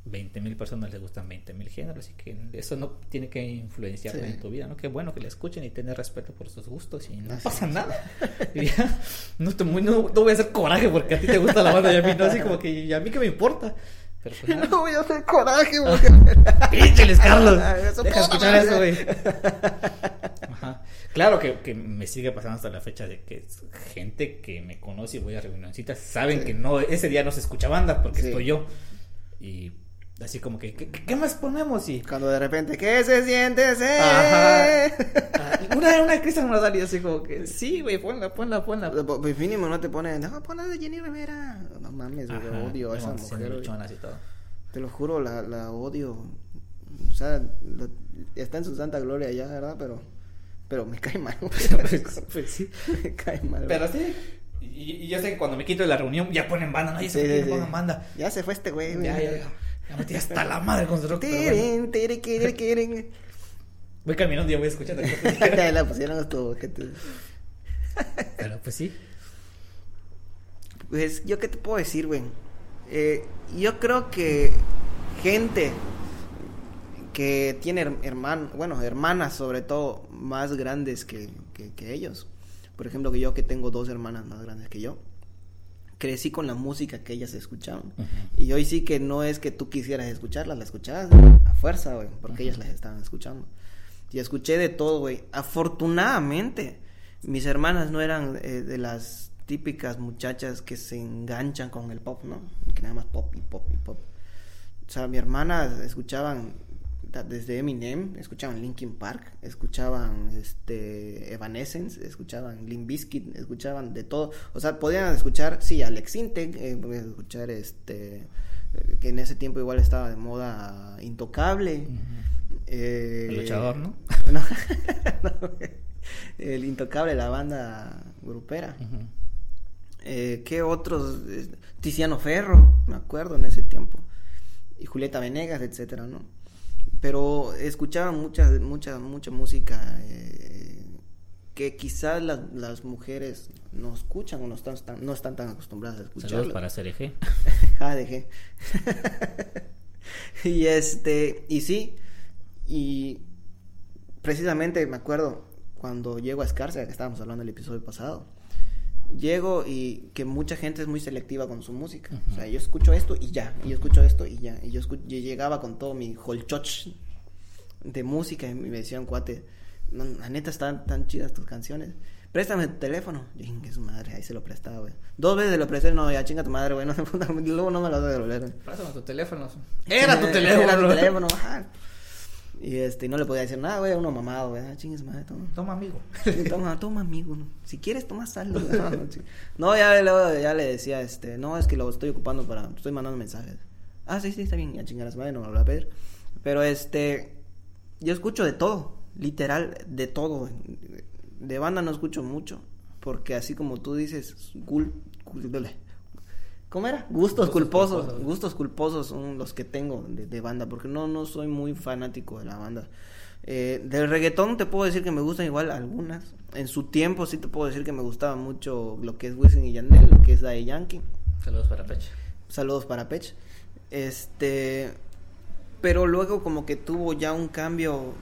20 mil personas les gustan 20 mil géneros y que eso no tiene que influenciar en tu vida, ¿no? Qué bueno que le escuchen y tener respeto por sus gustos y no pasa nada. [laughs] no, te, no, no, voy a hacer coraje porque a ti te gusta la banda y a mí no, así como que y a mí que me importa. Pero pues, [laughs] no voy a hacer coraje, [laughs] porque... Píncheles, Carlos. Deja escuchar eso, güey. Ajá. Claro que, que, me sigue pasando hasta la fecha de que gente que me conoce y voy a reunioncitas saben que no ese día no se escucha banda porque estoy yo. Y así como que, ¿qué, más ponemos? Y cuando de repente, ¿qué se siente ser? Ajá. [laughs] Ah, una, una Cristian Nodal y así como que, sí, güey, ponla, ponla, ponla. Pues mínimo no te ponen, no, ponla de Jenny Rivera. No mames, güey, odio a esa mujer. Te lo juro, la, la odio. O sea, está en su santa gloria ya, ¿verdad? Pero pero me cae mal. [laughs] pues, [laughs] pues, sí. me cae mal. Pero sí. Y, yo sé que cuando me quito de la reunión ya ponen banda, ¿no? Ya se sí, pongan banda. Ya se fue este güey. Ya, ya, ya. Ya metí hasta la madre con su rock. Tiren, tiren, tiren, tiren. Voy caminando y ya voy escuchando. [laughs] ya la pusieron a tu gente. Pero pues sí. Pues, ¿yo qué te puedo decir, güey? Eh, yo creo que gente que tiene hermanos, bueno, hermanas sobre todo, más grandes que, que, ellos. Por ejemplo, que yo que tengo dos hermanas más grandes que yo, crecí con la música que ellas escuchaban. Y hoy sí que no es que tú quisieras escucharlas, la escuchabas a fuerza, güey, porque ellas las estaban escuchando. Y escuché de todo, güey. Afortunadamente, mis hermanas no eran eh, de las típicas muchachas que se enganchan con el pop, ¿no? Que nada más pop y pop y pop. O sea, mi hermana escuchaban desde Eminem, escuchaban Linkin Park, escuchaban este Evanescence, escuchaban Limp Bizkit, escuchaban de todo, o sea, podían escuchar, sí, Alex Intec, eh, podían escuchar este eh, que en ese tiempo igual estaba de moda Intocable. eh, el luchador, ¿no? [laughs] [laughs] el Intocable, la banda grupera. eh, ¿Qué otros? Tiziano Ferro, me acuerdo en ese tiempo. Y Julieta Venegas, etcétera, ¿no? Pero escuchaba mucha, mucha, mucha música eh, que quizás las, las mujeres no escuchan o no están, tan- no están tan acostumbradas a escucharlo. Saludos para CRG. JDG. [laughs] [laughs] y este, y sí, y precisamente me acuerdo cuando llego a Escárcega, que estábamos hablando el episodio pasado, llego y que mucha gente es muy selectiva con su música. O sea, yo escucho esto y ya, y yo escucho esto y ya. Y yo, escu- yo llegaba con todo mi holchoch de música y me decían, cuate, no, la neta están tan chidas tus canciones. Préstame tu teléfono. Yo dije, que su madre, ahí se lo prestaba, güey. Dos veces lo presté, no, ya chinga tu madre, güey. [laughs] No, luego no me lo vas a devolver. Pásame tu teléfono. Era tu [laughs] Era teléfono. tu teléfono, ajá. Y este, no le podía decir nada, güey, uno mamado, güey. Ah, chingues madre, toma. Toma, amigo. Toma, toma, amigo. ¿no? Si quieres, toma sal. No, no, no, ya, luego ya le decía, este, no, es que lo estoy ocupando para, estoy mandando mensajes. Ah, sí, sí, está bien, ya chingar madre, no me lo a pedir. Pero este, yo escucho de todo, literal, de todo. De banda no escucho mucho, porque así como tú dices, cul, cul- dale. ¿Cómo era? Gustos, Gustos culposos. culposos. Gustos culposos son los que tengo de, de banda, porque no, no soy muy fanático de la banda. Eh, del reggaetón te puedo decir que me gustan igual algunas. En su tiempo sí te puedo decir que me gustaba mucho lo que es Wisin y Yandel, lo que es Daddy Yankee. Saludos para Peche. Saludos para Pech. Este, pero luego como que tuvo ya un cambio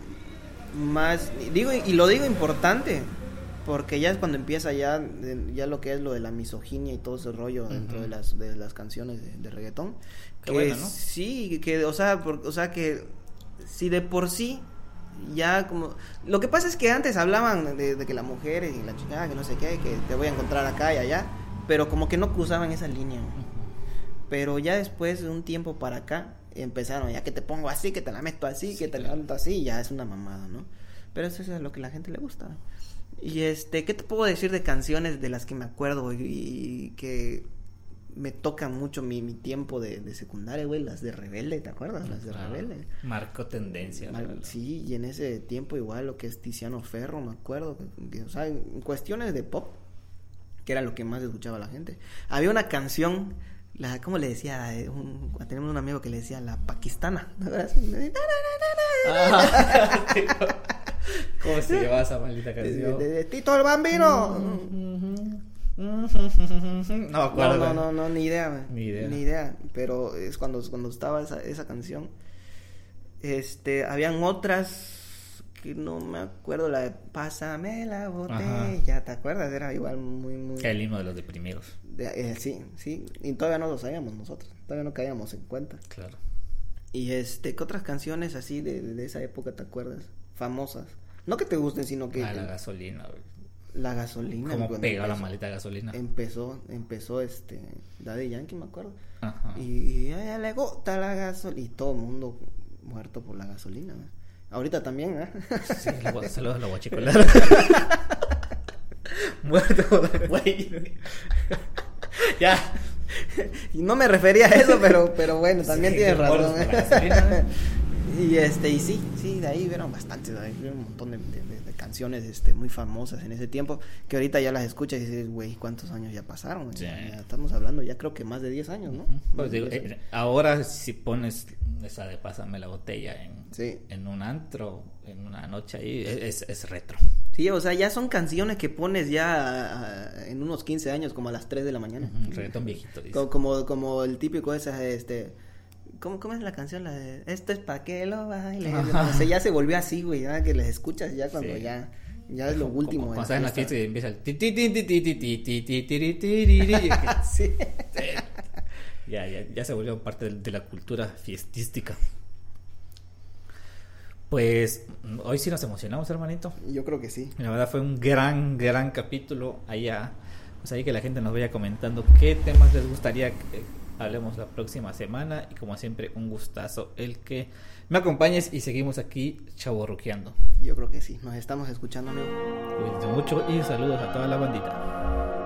más, digo y lo digo importante, porque ya es cuando empieza ya ya lo que es lo de la misoginia y todo ese rollo dentro de las de las canciones de, de reggaetón. Qué que bueno, ¿no? sí, que o sea, por- o sea que si de por sí ya como lo que pasa es que antes hablaban de, de que la mujer y la chica que no sé qué, que te voy a encontrar acá y allá, pero como que no cruzaban esa línea. Pero ya después de un tiempo para acá, empezaron, ya que te pongo así, que te la meto así, que te la meto así, ya es una mamada, ¿no? Pero eso es lo que a la gente le gusta. Y este, ¿qué te puedo decir de canciones de las que me acuerdo y, y que me tocan mucho mi, mi tiempo de, de secundaria, güey? Las de Rebelde, ¿te acuerdas? Las de Claro. Rebelde. Marcó tendencia. verdad. Sí, y en ese tiempo igual lo que es Tiziano Ferro, me acuerdo, que- o sea, en cuestiones de pop, que era lo que más escuchaba la gente. Había una canción, la, ¿cómo le decía? Un, tenemos un amigo que le decía la paquistana, ¿no? [laughs] [laughs] ¿Cómo se llevaba esa maldita de, canción? de- de Tito el Bambino. No me acuerdo. no, no, no, ni idea. Ni idea. Ni idea, pero es cuando, cuando estaba esa, esa canción. Este, habían otras que no me acuerdo, la de Pásame la botella, ¿te acuerdas? Era igual muy, muy... El himno de los deprimidos. de- eh, sí, sí, y todavía no lo sabíamos nosotros, todavía no caíamos en cuenta. Claro. Y este, ¿qué otras canciones así de, de esa época te acuerdas? Famosas. No que te gusten, sino que Ah, la gasolina. güey. la gasolina. Cuando pega la empezó- maldita gasolina. Empezó, empezó este, Daddy Yankee, me acuerdo. Ajá. Y a ella le gusta la gasolina. Y todo el mundo muerto por la gasolina. Ahorita también, ¿eh? [laughs] Sí, la saludos a la guachicolera. [laughs] Muerto, [laughs] güey. ya. y no me refería a eso, pero, pero bueno, también Sí, tienes razón. por ¿eh? Y este, y sí, sí, de ahí vieron bastantes, de ahí vieron un montón de, de- de- de canciones este, muy famosas en ese tiempo, que ahorita ya las escuchas y dices, güey, ¿cuántos años ya pasaron? Sí. Ya, ya estamos hablando, ya creo que más de 10 años, ¿no? Pues digo, 10 años. eh, ahora si pones esa de pásame la botella en, Sí. en un antro, en una noche ahí, es, es retro. Sí, o sea, ya son canciones que pones ya en unos 15 años, como a las 3 de la mañana. Ujú, reggaetón viejito, dice. Co- Como, como el típico esa, este... ¿Cómo, ¿Cómo es la canción? La de, Esto es pa' que lo baile. O sea, ya se volvió así, güey. Ya que les escuchas ya cuando ya. Ya es lo último. Cuando estás en la fiesta y empieza el. Sí. Ya, ya, ya se volvió parte de, de la cultura fiestística. Pues hoy sí nos emocionamos, hermanito. Yo creo que sí. La verdad fue un gran, gran capítulo allá. Pues ahí que la gente nos vaya comentando qué temas les gustaría hablemos la próxima semana. Y como siempre, un gustazo el que me acompañes y seguimos aquí chaborruqueando. Yo creo que sí. Nos estamos escuchando, amigo. Cuídense mucho y saludos a toda la bandita.